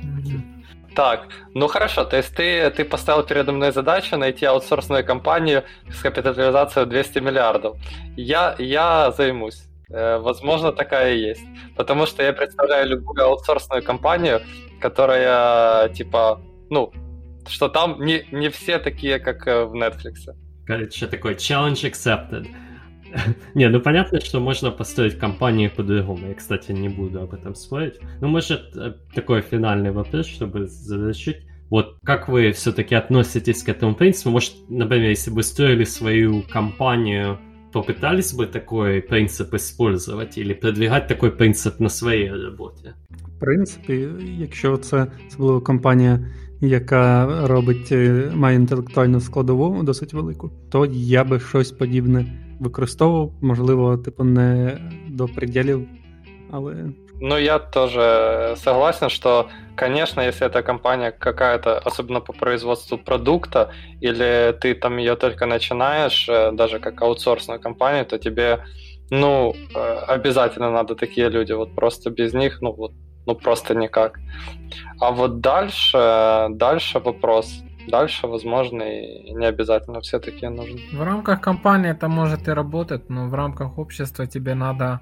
Так, ну хорошо, то есть ты, ты поставил передо мной задачу найти аутсорсную компанию с капитализацией в 200 миллиардов. Я, я займусь. Э, Возможно, такая и есть. Потому что я представляю любую аутсорсную компанию, которая, типа, ну, что там не, не все такие, как э, в Netflix. Короче, такой challenge accepted. [laughs] Не, ну понятно, что можно построить компанию по-другому. Я, кстати, не буду об этом спорить. Ну, может, э, такой финальный вопрос, чтобы завершить. Вот как вы все-таки относитесь к этому принципу? Может, например, если бы строили свою компанию, попытались бы такой принцип использовать или продвигать такой принцип на своей работе? В принципі, якщо це особливо компанія, яка робить, е, має інтелектуальну складову досить велику, то я би щось подібне використовував, можливо, типу, не до приділів, але Ну, я тоже согласен, что, конечно, если эта компания какая-то, особенно по производству продукта, или ты там ее только начинаешь, даже как аутсорсную компанию, то тебе, ну, обязательно надо такие люди, вот просто без них, ну, вот, ну, просто никак. А вот дальше, дальше вопрос. Дальше, возможно, и не обязательно все такие нужны. В рамках компании это может и работать, но в рамках общества тебе надо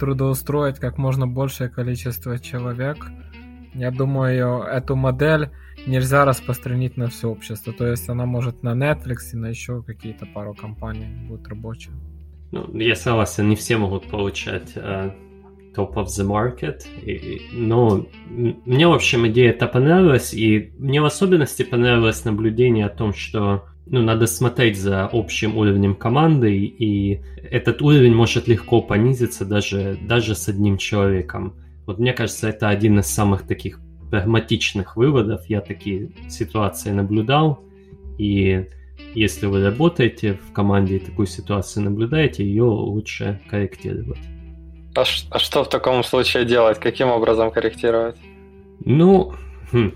трудоустроить как можно большее количество человек. Я думаю, эту модель нельзя распространить на все общество. То есть она может на Netflix и на еще какие-то пару компаний будет рабочая. Ну, я согласен, не все могут получать э, top of the market, и- м- мне, в общем, идея это понравилась, и мне в особенности понравилось наблюдение о том, что ну, надо смотреть за общим уровнем команды, и этот уровень может легко понизиться даже, даже с одним человеком. Вот мне кажется, это один из самых таких прагматичных выводов. Я такие ситуации наблюдал, и если вы работаете в команде и такую ситуацию наблюдаете, ее лучше корректировать. А, а что в таком случае делать? Каким образом корректировать? Ну, хм,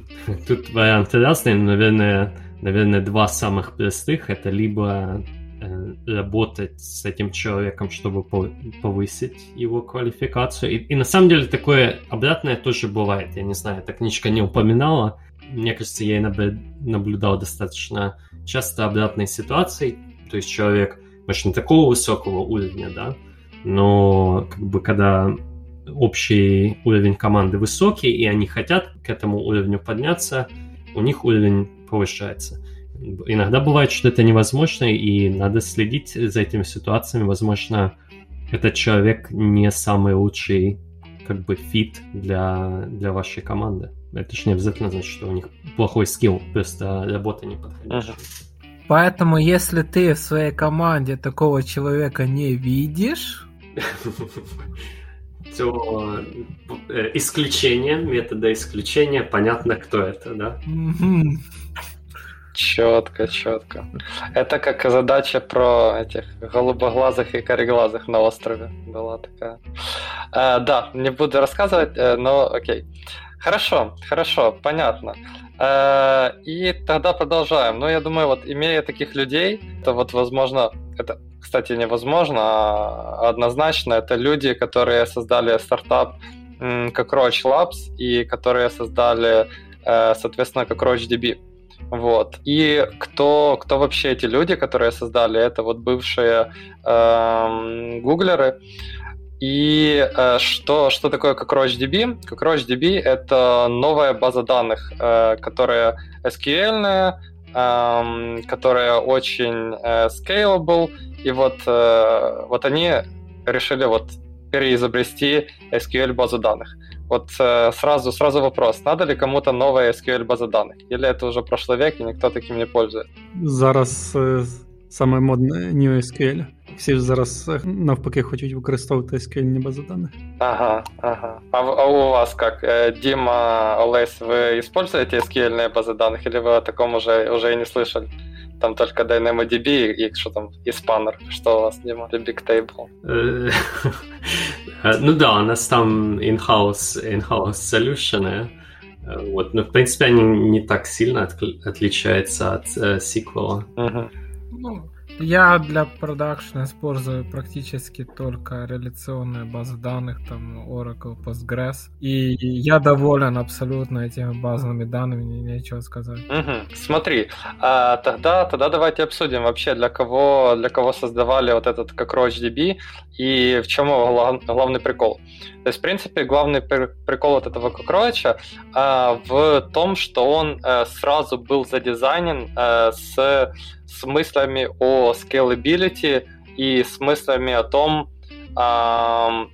тут варианты разные, но, наверное, наверное, два самых простых это либо э, работать с этим человеком, чтобы по- повысить его квалификацию. И, и на самом деле такое обратное тоже бывает. Я не знаю, эта книжка не упоминала. Мне кажется, я наблюдал достаточно часто обратные ситуации. То есть человек, не такого высокого уровня, да, но как бы когда общий уровень команды высокий, и они хотят к этому уровню подняться, у них уровень повышается. Иногда бывает, что это невозможно, и надо следить за этими ситуациями. Возможно, этот человек не самый лучший как бы фит для, для вашей команды. Это же не обязательно значит, что у них плохой скилл, просто работа не подходящая. Поэтому, если ты в своей команде такого человека не видишь, [laughs] что э, исключение, метода исключения, понятно, кто это, да? Четко, четко. Это как задача про этих голубоглазых и кореглазых на острове была такая. Э, да, не буду рассказывать, э, но окей. Хорошо, хорошо, понятно. Э, и тогда продолжаем. Ну, я думаю, вот имея таких людей, то вот, возможно, это, кстати, невозможно, а однозначно, это люди, которые создали стартап Cockroach Labs и которые создали, э, соответственно, CockroachDB. Вот. И кто, кто вообще эти люди, которые создали это, вот бывшие э, гуглеры. И э, что, что такое CockroachDB? CockroachDB — это новая база данных, э, которая SQL, э, которая очень э, scalable, и вот, э, вот они решили вот переизобрести SQL базу данных. Вот э, сразу, сразу вопрос, надо ли кому-то новая SQL база данных? Или это уже прошлый век, и никто таким не пользуется? Зараз е, саме модне New SQL. Всі ж зараз навпаки хочуть використовувати SQL бази даних. Ага, ага. А, а у вас как? Дима, Олесь, вы используете SQL базы данных, или вы о таком уже, уже и не слышали? Там только DynamoDB и, и что там, и Spanner. Что у вас, Дима? Или Bigtable? ну да, у нас там in-house, in-house solution. Вот, но в принципе они не так сильно от, отличаются от э, SQL. Угу. Ну, я для продакшена использую практически только реляционные базы данных, там Oracle, Postgres. И я доволен абсолютно этими базовыми данными, нечего сказать. Угу. Смотри, а, тогда, тогда давайте обсудим вообще, для кого, для кого создавали вот этот как CockroachDB и в чем его глав, главный прикол. То есть, в принципе, главный прикол вот этого Cockroach а, в том, что он а, сразу был задизайнен а, с с мыслями о scalability и с мыслями о том, эм,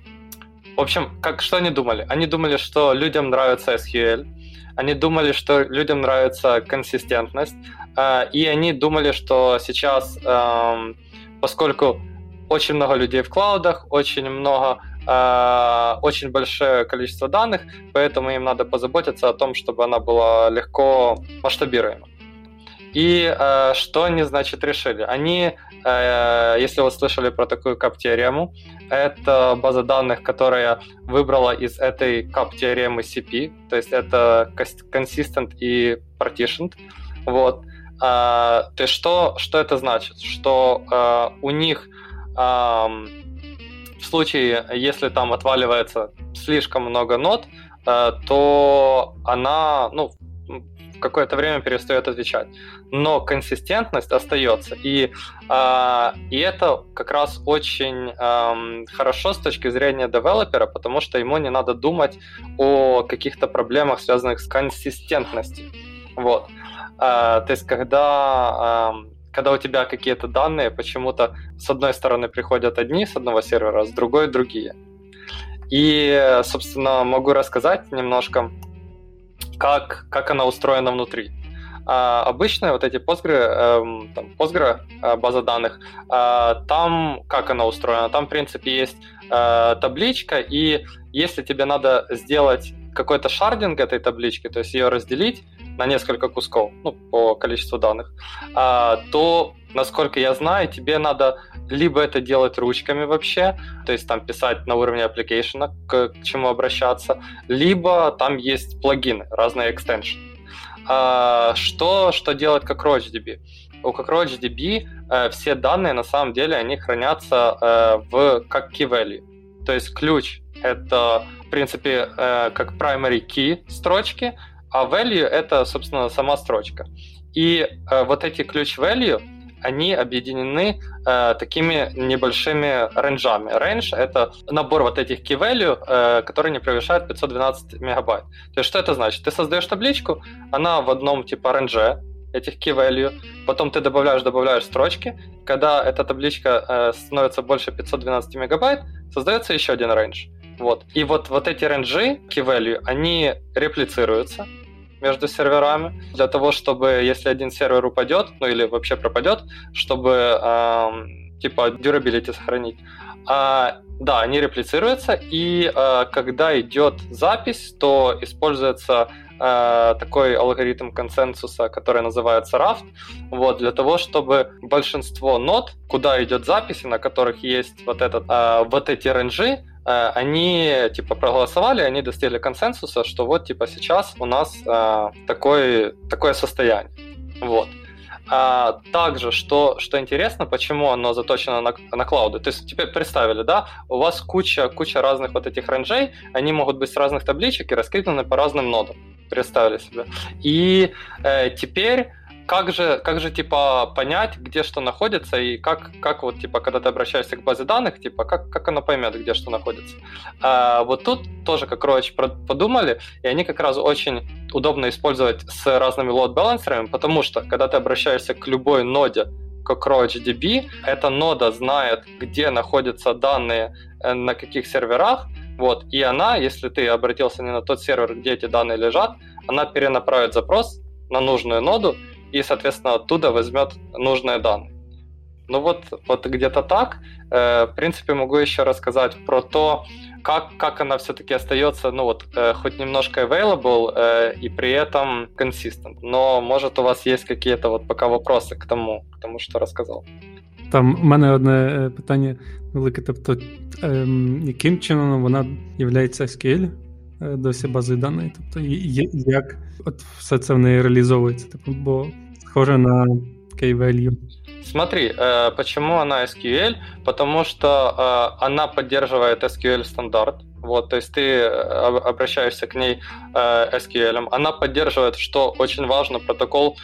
в общем, как, что они думали? Они думали, что людям нравится SQL, они думали, что людям нравится консистентность, э, и они думали, что сейчас, э, поскольку очень много людей в клаудах, очень много, э, очень большое количество данных, поэтому им надо позаботиться о том, чтобы она была легко масштабируема. И э, что они, значит, решили? Они, э, если вы слышали про такую кап-теорему, это база данных, которая выбрала из этой кап-теоремы CP, то есть это consistent и partitioned. Вот. Э, то есть что, что это значит? Что э, у них э, в случае, если там отваливается слишком много нот, э, то она, ну, какое-то время перестает отвечать. Но консистентность остается. И, э, и это как раз очень э, хорошо с точки зрения девелопера, потому что ему не надо думать о каких-то проблемах, связанных с консистентностью. Вот. Э, то есть, когда э, когда у тебя какие-то данные почему-то с одной стороны приходят одни с одного сервера, а с другой другие. И, собственно, могу рассказать немножко как, как она устроена внутри. А, обычно вот эти Postgre, э, там, Postgre э, база данных, э, там как она устроена? Там, в принципе, есть э, табличка, и если тебе надо сделать какой-то шардинг этой таблички, то есть ее разделить на несколько кусков, ну, по количеству данных, э, то, насколько я знаю, тебе надо либо это делать ручками вообще, то есть там писать на уровне application, к, к чему обращаться, либо там есть плагины, разные extension. А, что, что делать как RoachDB? У CockroachDB э, все данные на самом деле они хранятся э, в как key value. То есть ключ это в принципе э, как primary key строчки, а value это собственно сама строчка. И э, вот эти ключ value они объединены э, такими небольшими рейнджами. Рейндж — это набор вот этих key value, э, которые не превышают 512 мегабайт. То есть что это значит? Ты создаешь табличку, она в одном типа рейндже, этих key value, потом ты добавляешь, добавляешь строчки, когда эта табличка э, становится больше 512 мегабайт, создается еще один range. Вот. И вот, вот эти рейнджи, key value, они реплицируются, между серверами, для того, чтобы, если один сервер упадет, ну или вообще пропадет, чтобы э, типа durability сохранить. А, да, они реплицируются, и э, когда идет запись, то используется э, такой алгоритм консенсуса, который называется RAFT, вот, для того, чтобы большинство нод, куда идет запись, на которых есть вот, этот, э, вот эти ренжи, э, они типа проголосовали, они достигли консенсуса, что вот типа сейчас у нас э, такое, такое состояние. Вот. А, также, что, что интересно, почему оно заточено на, на клауды. То есть теперь представили, да, у вас куча, куча разных вот этих ренджей, они могут быть с разных табличек и раскиданы по разным нодам. Представили себе. И э, теперь как же, как же, типа, понять, где что находится, и как, как вот, типа, когда ты обращаешься к базе данных, типа, как, как оно поймет, где что находится. А, вот тут тоже, как Роч подумали, и они как раз очень удобно использовать с разными лот-балансерами, потому что, когда ты обращаешься к любой ноде, как RoachDB, эта нода знает, где находятся данные э, на каких серверах, вот, и она, если ты обратился не на тот сервер, где эти данные лежат, она перенаправит запрос на нужную ноду, и, соответственно, оттуда возьмет нужные данные. Ну вот, вот где-то так. Э, в принципе, могу еще рассказать про то, как, как она все-таки остается, ну вот, э, хоть немножко available э, и при этом consistent. Но, может, у вас есть какие-то вот пока вопросы к тому, к тому, що розказав? Там в мене одне питання велике. Тобто, ем, яким чином вона є SQL досі базою даної? Тобто, як от все це в неї реалізовується? Типу, бо схоже на K-value. Смотри, э, почему она SQL? Потому что э, она поддерживает SQL стандарт. Вот, то есть ты э, обращаешься к ней SQL. Она поддерживает, что очень важно, протокол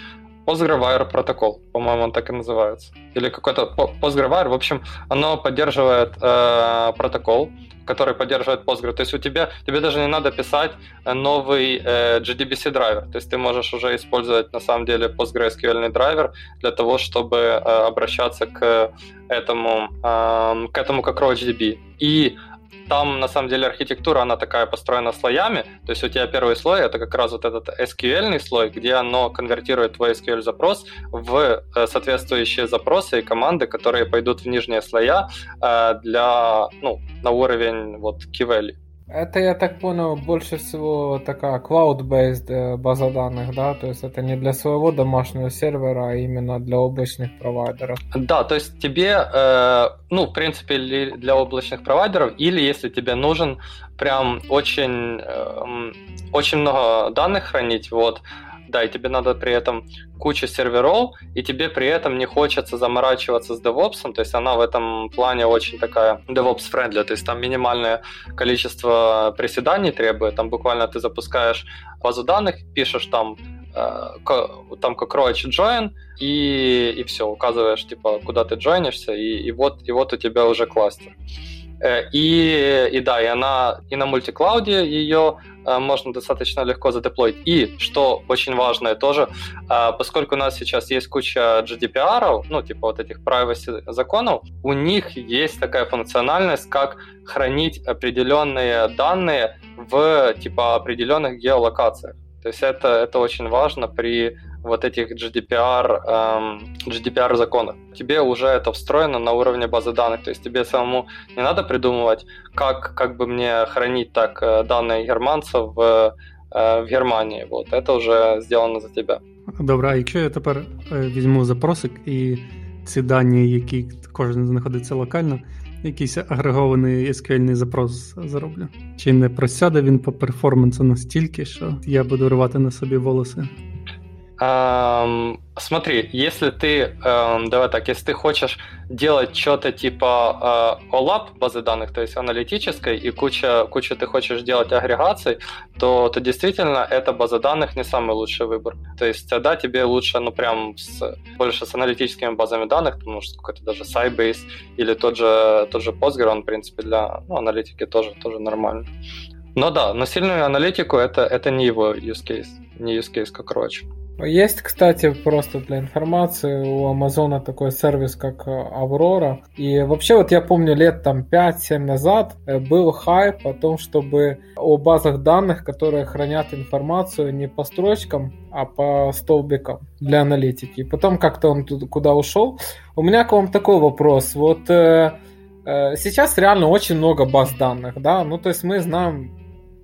PostgreWire протокол, по-моему, он так и называется. Или какой-то PostgreWire. В общем, оно поддерживает э, протокол, который поддерживает Postgre. То есть у тебя, тебе даже не надо писать новый э, GDBC драйвер. То есть ты можешь уже использовать на самом деле PostgreSQL драйвер для того, чтобы э, обращаться к этому, э, к этому как RoachDB. И там, на самом деле, архитектура, она такая построена слоями. То есть у тебя первый слой — это как раз вот этот SQL слой, где оно конвертирует твой SQL-запрос в э, соответствующие запросы и команды, которые пойдут в нижние слоя э, для, ну, на уровень вот key value. Это, я так понял, больше всего такая cloud-based э, база данных, да? То есть это не для своего домашнего сервера, а именно для облачных провайдеров. Да, то есть тебе, э, ну, в принципе, для облачных провайдеров, или если тебе нужен прям очень, э, очень много данных хранить, вот, да, и тебе надо при этом куча серверов, и тебе при этом не хочется заморачиваться с DevOps, то есть она в этом плане очень такая DevOps-friendly, то есть там минимальное количество приседаний требует, там буквально ты запускаешь базу данных, пишешь там э, там как Roach join, и, и все, указываешь, типа, куда ты джойнишься, и, и, вот, и вот у тебя уже кластер. Э, и, и да, и она и на мультиклауде ее э, можно достаточно легко задеплоить. И, что очень важное тоже, э, поскольку у нас сейчас есть куча GDPR, ну, типа вот этих privacy законов, у них есть такая функциональность, как хранить определенные данные в, типа, определенных геолокациях. То есть это, это очень важно при вот этих GDPR, эм, GDPR законах. Тебе уже это встроено на уровне базы данных, то есть тебе самому не надо придумывать, как, как бы мне хранить так э, данные германцев в, э, в Германії. Вот, это вже сделано за тебе. Добре, а якщо я тепер візьму запросик і ці дані, які кожен знаходиться локально, якийсь агрегований SQL запрос зароблю? Чи не просяде він по перформансу настільки, що я буду рвати на собі волоси? Эм, смотри, если ты, эм, давай так, если ты хочешь делать что-то типа э, OLAP базы данных, то есть аналитической, и куча, куча ты хочешь делать агрегаций, то, то действительно эта база данных не самый лучший выбор. То есть тогда тебе лучше, ну прям с, больше с аналитическими базами данных, потому что какой-то даже Sybase или тот же, тот же Postgre, он, в принципе, для ну, аналитики тоже, тоже нормально. Но да, но сильную аналитику это, это не его use case, не use case как Roach. Есть, кстати, просто для информации, у Амазона такой сервис, как Аврора. И вообще, вот я помню, лет там 5-7 назад э, был хайп о том, чтобы о базах данных, которые хранят информацию не по строчкам, а по столбикам для аналитики. Потом как-то он туда, куда ушел. У меня к вам такой вопрос. Вот э, э, сейчас реально очень много баз данных, да, ну то есть мы знаем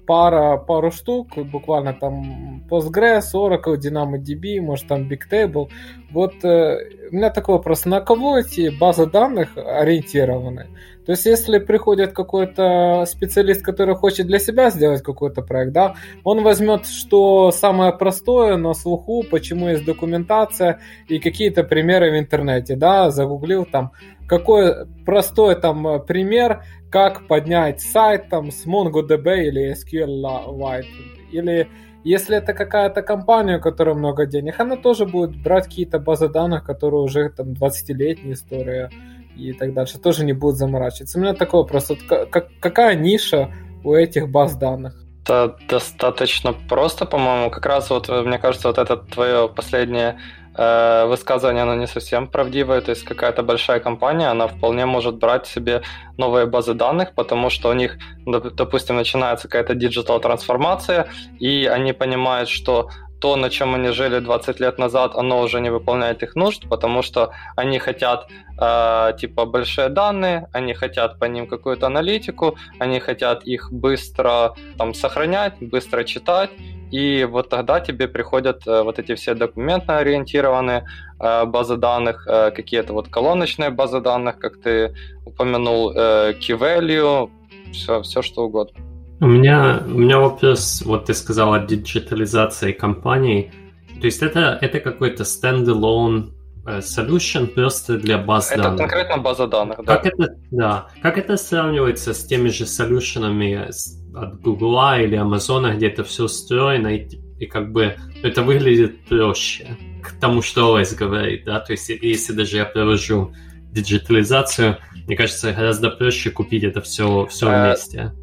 пара, пару штук, буквально там Postgres, Oracle, DynamoDB, может там Bigtable. Вот э, у меня такой вопрос, на кого эти базы данных ориентированы? То есть, если приходит какой-то специалист, который хочет для себя сделать какой-то проект, да, он возьмет, что самое простое на слуху, почему есть документация и какие-то примеры в интернете, да, загуглил там, какой простой там пример, как поднять сайт там с MongoDB или SQLite, или если это какая-то компания, у которой много денег, она тоже будет брать какие-то базы данных, которые уже там 20-летняя история, и так дальше, тоже не будут заморачиваться. У меня такой вопрос, вот как, какая ниша у этих баз данных? Это достаточно просто, по-моему. Как раз вот, мне кажется, вот это твое последнее э, высказывание, оно не совсем правдивое. То есть какая-то большая компания, она вполне может брать себе новые базы данных, потому что у них, допустим, начинается какая-то digital трансформация, и они понимают, что то, на чем они жили 20 лет назад, оно уже не выполняет их нужд, потому что они хотят э, типа большие данные, они хотят по ним какую-то аналитику, они хотят их быстро там сохранять, быстро читать, и вот тогда тебе приходят э, вот эти все документно ориентированные э, базы данных, э, какие-то вот колоночные базы данных, как ты упомянул, э, key value, все, все что угодно. У меня, у меня вопрос, вот ты сказал о диджитализации компаний. То есть это, это какой-то standalone э, solution просто для баз это данных. Это конкретно база данных, да. Как это, да. Как это сравнивается с теми же солюшенами от Google или Amazon, где это все устроено, и, и как бы это выглядит проще к тому, что OS говорит, да, то есть если даже я провожу диджитализацию, мне кажется, гораздо проще купить это все, все э, вместе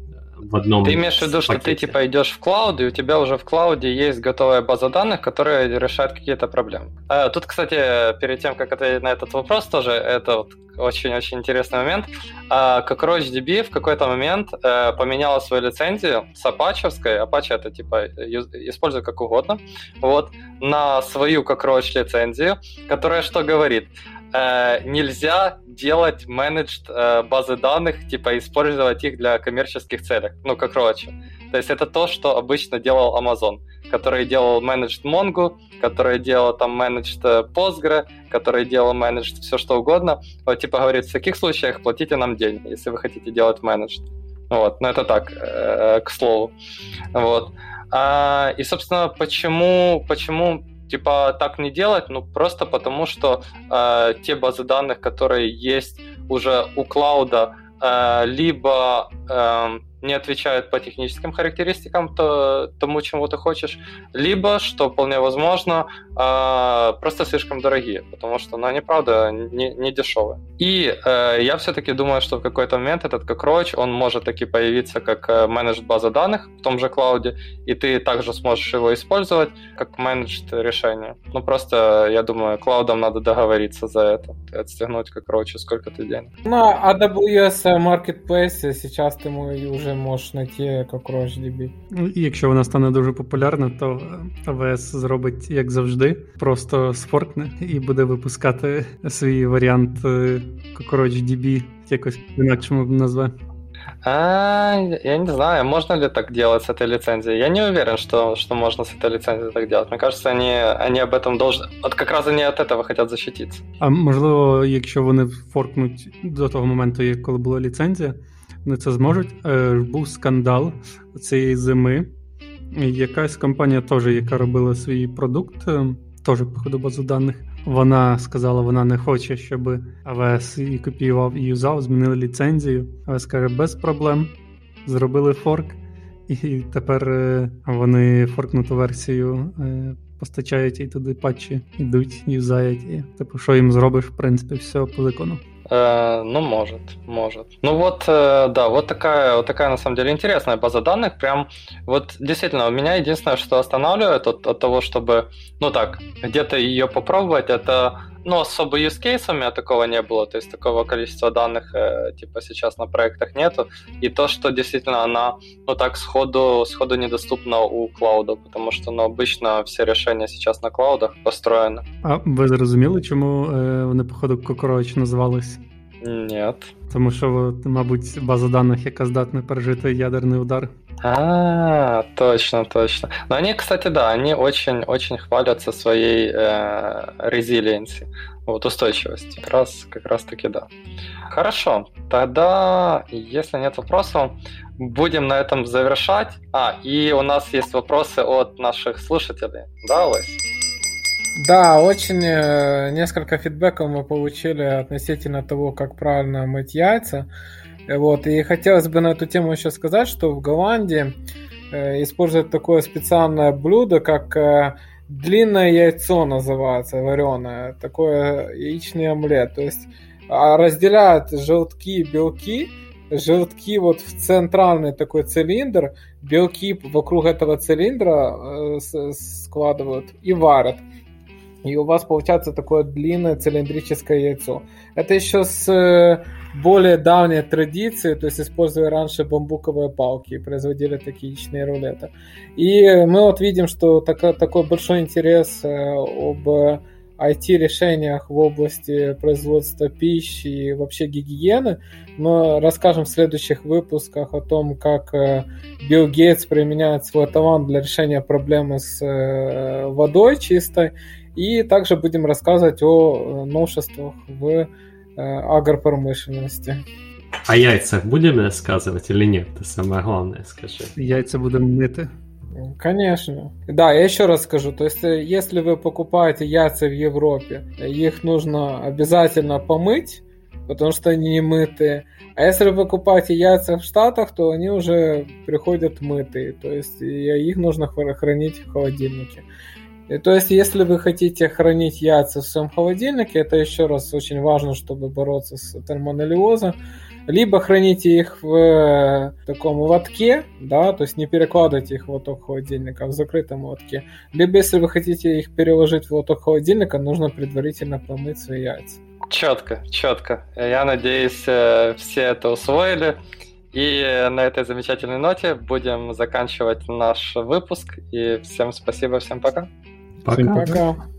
в одном Ты имеешь в виду, что ты типа идешь в клауд, и у тебя уже в клауде есть готовая база данных, которая решает какие-то проблемы. А, тут, кстати, перед тем, как ответить на этот вопрос, тоже это вот очень-очень интересный момент. А, как RoachDB в какой-то момент а, поменяла свою лицензию с апачевской, Apache это типа используй как угодно, вот, на свою как Roach лицензию, которая что говорит? Э, нельзя делать менеджд э, базы данных, типа использовать их для коммерческих целей, ну, как Roach. То есть это то, что обычно делал Amazon, который делал менеджд Mongo, который делал там менеджд э, Postgre, который делал менеджд все что угодно. Вот типа говорит, в таких случаях платите нам деньги, если вы хотите делать менеджд. Вот, но это так, э, к слову. Вот. А, и, собственно, почему, почему типа так не делать, ну просто потому что э, те базы данных, которые есть уже у клауда, э, либо э, не отвечают по техническим характеристикам то, тому, чему ты хочешь, либо, что вполне возможно, э, просто слишком дорогие, потому что ну, они, правда, не, не дешевые. И э, я все-таки думаю, что в какой-то момент этот кокроч, он может таки появиться как э, менедж база данных в том же клауде, и ты также сможешь его использовать как менедж решение. Ну, просто, я думаю, клаудам надо договориться за это, отстегнуть кокрочу, сколько ты денег. На AWS Marketplace сейчас ты уже можеш знайти як DB. Ну, і якщо вона стане дуже популярна, то AWS зробить, як завжди, просто сфоркне і буде випускати свій варіант DB якось інакшому назве. А, я не знаю, можно ли так делать с этой лицензией. Я не уверен, что, что можно с этой лицензией так делать. Мне кажется, они, они об этом должны... От как раз они от этого хотят защититься. А можливо, якщо вони форкнуть до того моменту, коли була ліцензія, Вони це зможуть. Е, був скандал цієї зими. Якась компанія, теж, яка робила свій продукт, е, теж походу базу даних. Вона сказала, вона не хоче, щоб АВС її копіював і юзав, змінили ліцензію. АВС каже, без проблем. Зробили форк, і тепер е, вони форкнуту версію постачають і туди патчі, йдуть, юзають. І типу, що їм зробиш, в принципі, все по закону. Э, ну, может, может. Ну вот, э, да, вот такая, вот такая на самом деле интересная база данных. Прям, вот действительно, у меня единственное, что останавливает от, от того, чтобы, ну так, где-то ее попробовать, это ну, особо use case у меня такого не было, то есть такого количества данных, э, типа, сейчас на проектах нету, и то, что действительно она, ну, так сходу, сходу недоступна у клауда, потому что, ну, обычно все решения сейчас на клаудах построены. А ви зрозуміли, чому е, вони, походу, Cockroach називались? Нет. Тому що, мабуть, база даних, яка здатна пережити ядерний удар. А, точно, точно. Но они, кстати, да, они очень-очень хвалятся своей э, резилиенси, вот устойчивости. Как раз, как раз таки да. Хорошо, тогда, если нет вопросов, будем на этом завершать. А, и у нас есть вопросы от наших слушателей. Да, Лось? Да, очень э, несколько фидбэков мы получили относительно того, как правильно мыть яйца. Вот, и хотелось бы на эту тему еще сказать, что в Голландии э, используют такое специальное блюдо, как э, длинное яйцо называется, вареное, такое яичный омлет. То есть а, разделяют желтки и белки, желтки вот в центральный такой цилиндр, белки вокруг этого цилиндра э, складывают и варят и у вас получается такое длинное цилиндрическое яйцо. Это еще с э, более давней традиции, то есть используя раньше бамбуковые палки, производили такие яичные рулеты. И мы вот видим, что так, такой большой интерес э, об IT-решениях в области производства пищи и вообще гигиены. Мы расскажем в следующих выпусках о том, как э, Билл Гейтс применяет свой талант для решения проблемы с водой чистой и также будем рассказывать о э, новшествах в э, агропромышленности. О яйцах будем рассказывать или нет? Это самое главное, скажи. Яйца будем мыты. Конечно. Да, я еще раз скажу. То есть, э, если вы покупаете яйца в Европе, их нужно обязательно помыть, потому что они не мытые. А если вы покупаете яйца в Штатах, то они уже приходят мытые. То есть, их нужно хранить в холодильнике. И, то есть, если вы хотите хранить яйца в своем холодильнике, это еще раз очень важно, чтобы бороться с термонолиозом, либо храните их в э, таком лотке, да, то есть не перекладывайте их в лоток холодильника, а в закрытом лотке. Либо если вы хотите их переложить в лоток холодильника, нужно предварительно помыть свои яйца. Четко, четко. Я надеюсь, э, все это усвоили. И на этой замечательной ноте будем заканчивать наш выпуск. И всем спасибо, всем пока. Пока. Пока.